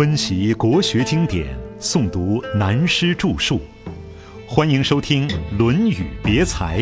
温习国学经典，诵读南师著述，欢迎收听《论语别裁》，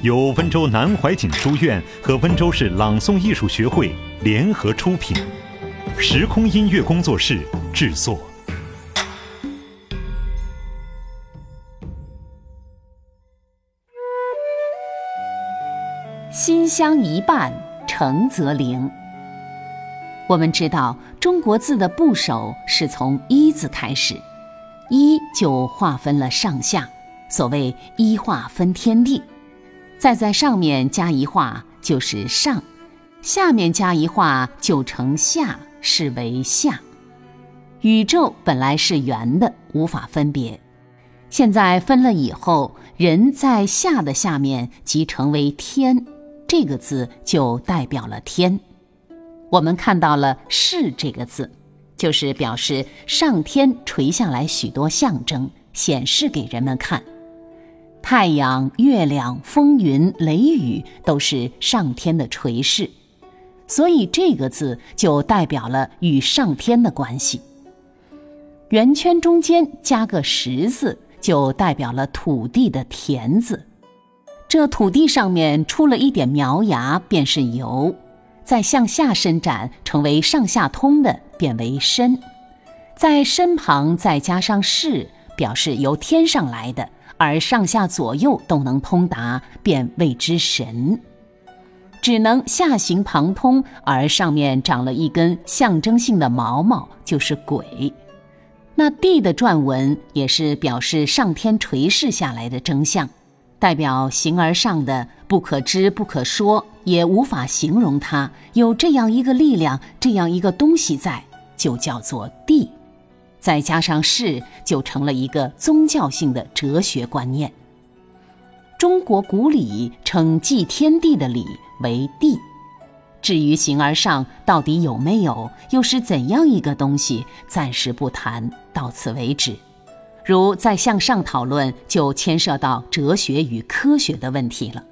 由温州南怀瑾书院和温州市朗诵艺术学会联合出品，时空音乐工作室制作。心香一半，诚则灵。我们知道，中国字的部首是从“一”字开始，“一”就划分了上下，所谓“一划分天地”。再在上面加一画就是上，下面加一画就成下，是为下。宇宙本来是圆的，无法分别，现在分了以后，人在下的下面即成为天，这个字就代表了天。我们看到了“是”这个字，就是表示上天垂下来许多象征，显示给人们看。太阳、月亮、风云、雷雨都是上天的垂示，所以这个字就代表了与上天的关系。圆圈中间加个“石”字，就代表了土地的田字。这土地上面出了一点苗芽，便是油。再向下伸展，成为上下通的，变为身；在身旁再加上是，表示由天上来的，而上下左右都能通达，便谓之神。只能下行旁通，而上面长了一根象征性的毛毛，就是鬼。那地的篆文也是表示上天垂示下来的征象。代表形而上的不可知不可说，也无法形容它有这样一个力量，这样一个东西在，就叫做地。再加上是，就成了一个宗教性的哲学观念。中国古礼称祭天地的礼为地。至于形而上到底有没有，又是怎样一个东西，暂时不谈，到此为止。如再向上讨论，就牵涉到哲学与科学的问题了。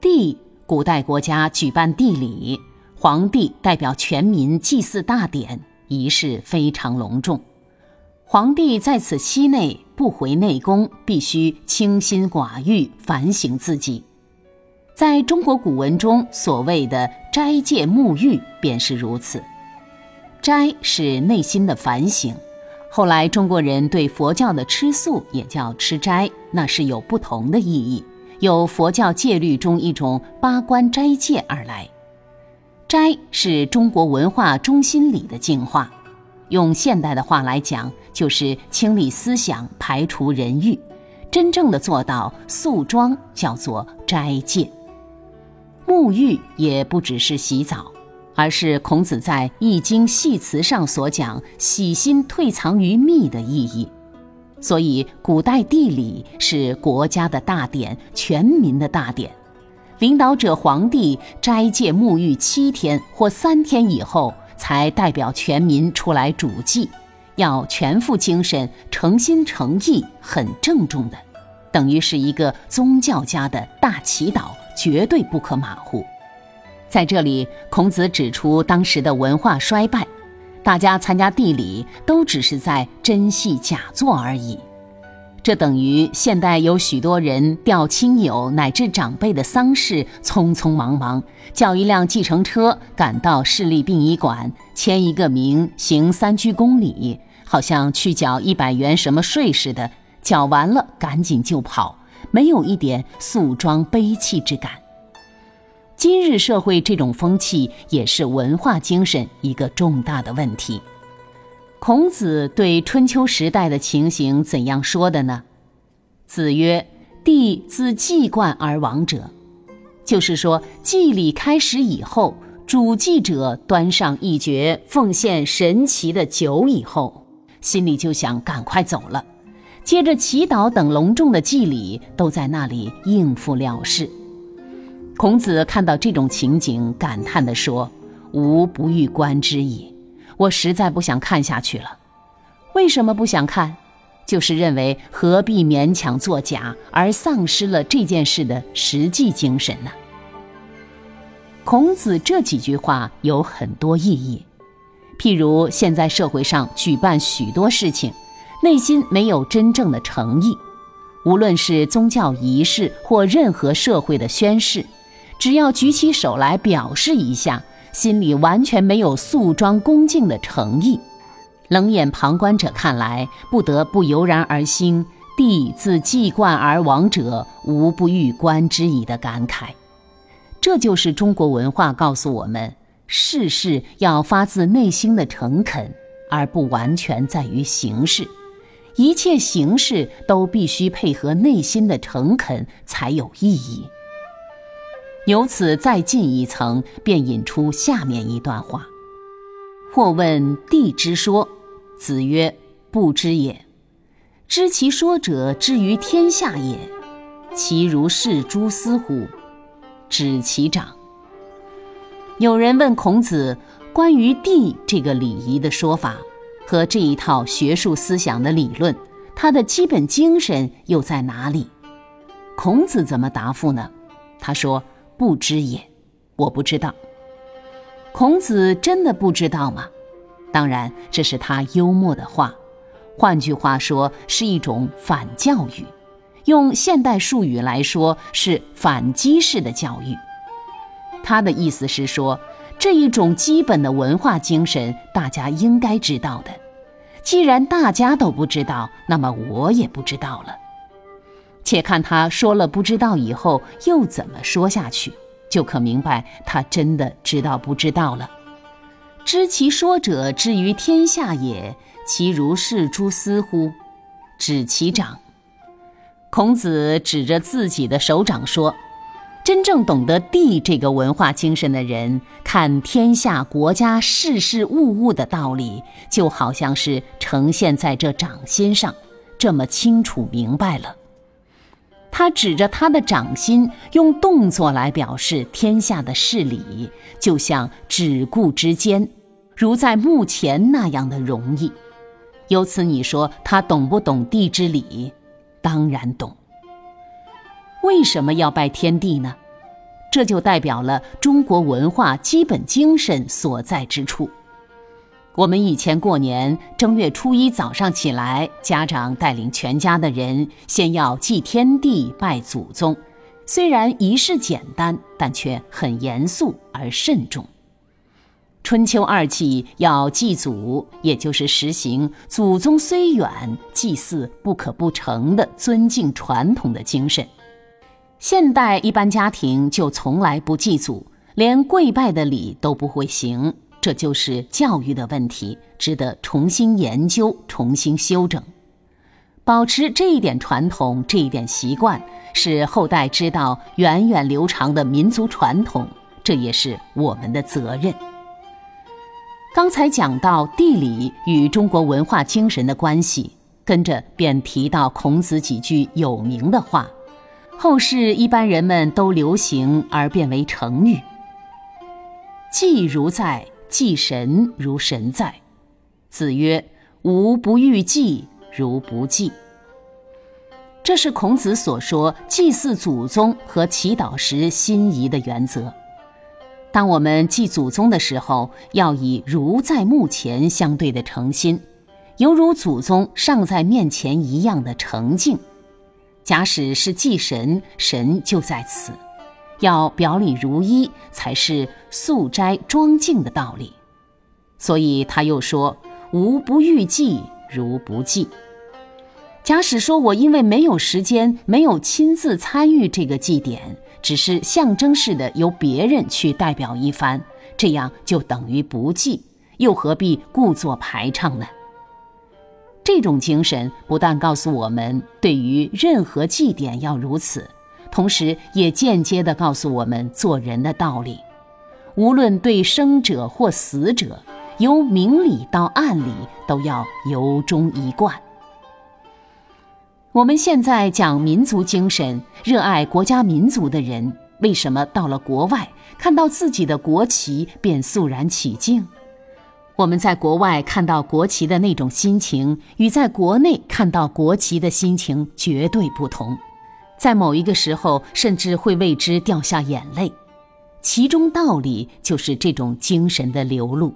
地，古代国家举办地礼，皇帝代表全民祭祀大典，仪式非常隆重。皇帝在此期内不回内宫，必须清心寡欲，反省自己。在中国古文中，所谓的斋戒沐浴便是如此。斋是内心的反省。后来，中国人对佛教的吃素也叫吃斋，那是有不同的意义，有佛教戒律中一种八关斋戒而来。斋是中国文化中心里的净化，用现代的话来讲，就是清理思想，排除人欲，真正的做到素庄，叫做斋戒。沐浴也不只是洗澡。而是孔子在《易经》系辞上所讲“洗心退藏于密”的意义，所以古代地理是国家的大典，全民的大典。领导者皇帝斋戒沐浴七天或三天以后，才代表全民出来主祭，要全副精神、诚心诚意、很郑重的，等于是一个宗教家的大祈祷，绝对不可马虎。在这里，孔子指出当时的文化衰败，大家参加地礼都只是在真戏假做而已。这等于现代有许多人吊亲友乃至长辈的丧事，匆匆忙忙叫一辆计程车赶到市立殡仪馆，签一个名，行三鞠躬礼，好像去缴一百元什么税似的，缴完了赶紧就跑，没有一点素装悲戚之感。今日社会这种风气也是文化精神一个重大的问题。孔子对春秋时代的情形怎样说的呢？子曰：“帝自祭冠而亡者，就是说祭礼开始以后，主祭者端上一爵奉献神奇的酒以后，心里就想赶快走了，接着祈祷等隆重的祭礼都在那里应付了事。”孔子看到这种情景，感叹地说：“吾不欲观之矣，我实在不想看下去了。为什么不想看？就是认为何必勉强作假，而丧失了这件事的实际精神呢？”孔子这几句话有很多意义。譬如现在社会上举办许多事情，内心没有真正的诚意，无论是宗教仪式或任何社会的宣誓，只要举起手来表示一下，心里完全没有肃庄恭敬的诚意，冷眼旁观者看来，不得不油然而兴“帝自既冠而亡者，无不欲观之矣”的感慨。这就是中国文化告诉我们。事事要发自内心的诚恳，而不完全在于形式。一切形式都必须配合内心的诚恳才有意义。由此再进一层，便引出下面一段话：或问帝之说，子曰：“不知也。知其说者，之于天下也。其如是诸斯乎？指其长。”有人问孔子，关于帝这个礼仪的说法和这一套学术思想的理论，它的基本精神又在哪里？孔子怎么答复呢？他说：“不知也，我不知道。”孔子真的不知道吗？当然，这是他幽默的话，换句话说，是一种反教育。用现代术语来说，是反击式的教育。他的意思是说，这一种基本的文化精神，大家应该知道的。既然大家都不知道，那么我也不知道了。且看他说了不知道以后又怎么说下去，就可明白他真的知道不知道了。知其说者，之于天下也。其如是诸斯乎？指其长。孔子指着自己的手掌说。真正懂得地这个文化精神的人，看天下国家事事物物的道理，就好像是呈现在这掌心上，这么清楚明白了。他指着他的掌心，用动作来表示天下的事理，就像指顾之间，如在目前那样的容易。由此你说他懂不懂地之理？当然懂。为什么要拜天地呢？这就代表了中国文化基本精神所在之处。我们以前过年正月初一早上起来，家长带领全家的人先要祭天地、拜祖宗。虽然仪式简单，但却很严肃而慎重。春秋二季要祭祖，也就是实行“祖宗虽远，祭祀不可不成”的尊敬传统的精神。现代一般家庭就从来不祭祖，连跪拜的礼都不会行，这就是教育的问题，值得重新研究、重新修整。保持这一点传统、这一点习惯，使后代知道源远流长的民族传统，这也是我们的责任。刚才讲到地理与中国文化精神的关系，跟着便提到孔子几句有名的话。后世一般人们都流行而变为成语。祭如在，祭神如神在。子曰：“吾不欲祭，如不祭。”这是孔子所说祭祀祖宗和祈祷时心仪的原则。当我们祭祖宗的时候，要以如在目前相对的诚心，犹如祖宗尚在面前一样的诚敬。假使是祭神，神就在此，要表里如一，才是素斋庄敬的道理。所以他又说：“无不欲祭，如不祭。”假使说我因为没有时间，没有亲自参与这个祭典，只是象征式的由别人去代表一番，这样就等于不祭，又何必故作排场呢？这种精神不但告诉我们对于任何祭典要如此，同时也间接地告诉我们做人的道理。无论对生者或死者，由明理到暗里，都要由衷一贯。我们现在讲民族精神，热爱国家民族的人，为什么到了国外看到自己的国旗便肃然起敬？我们在国外看到国旗的那种心情，与在国内看到国旗的心情绝对不同，在某一个时候甚至会为之掉下眼泪，其中道理就是这种精神的流露。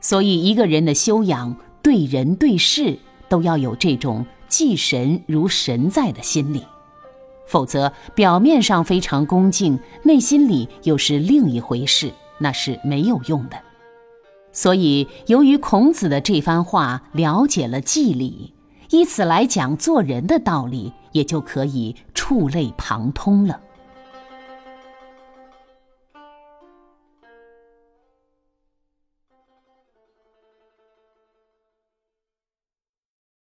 所以，一个人的修养，对人对事都要有这种祭神如神在的心理，否则表面上非常恭敬，内心里又是另一回事，那是没有用的。所以，由于孔子的这番话了解了祭礼，以此来讲做人的道理，也就可以触类旁通了。